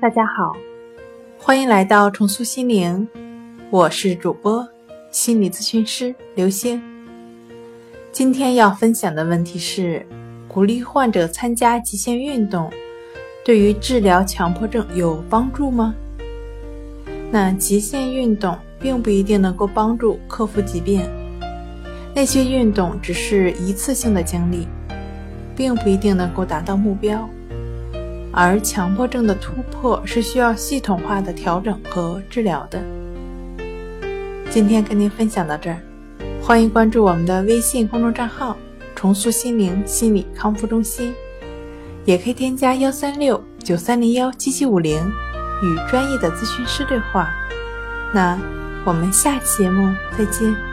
大家好，欢迎来到重塑心灵，我是主播心理咨询师刘星。今天要分享的问题是：鼓励患者参加极限运动，对于治疗强迫症有帮助吗？那极限运动并不一定能够帮助克服疾病，那些运动只是一次性的经历，并不一定能够达到目标。而强迫症的突破是需要系统化的调整和治疗的。今天跟您分享到这儿，欢迎关注我们的微信公众账号“重塑心灵心理康复中心”，也可以添加幺三六九三零幺七七五零与专业的咨询师对话。那我们下期节目再见。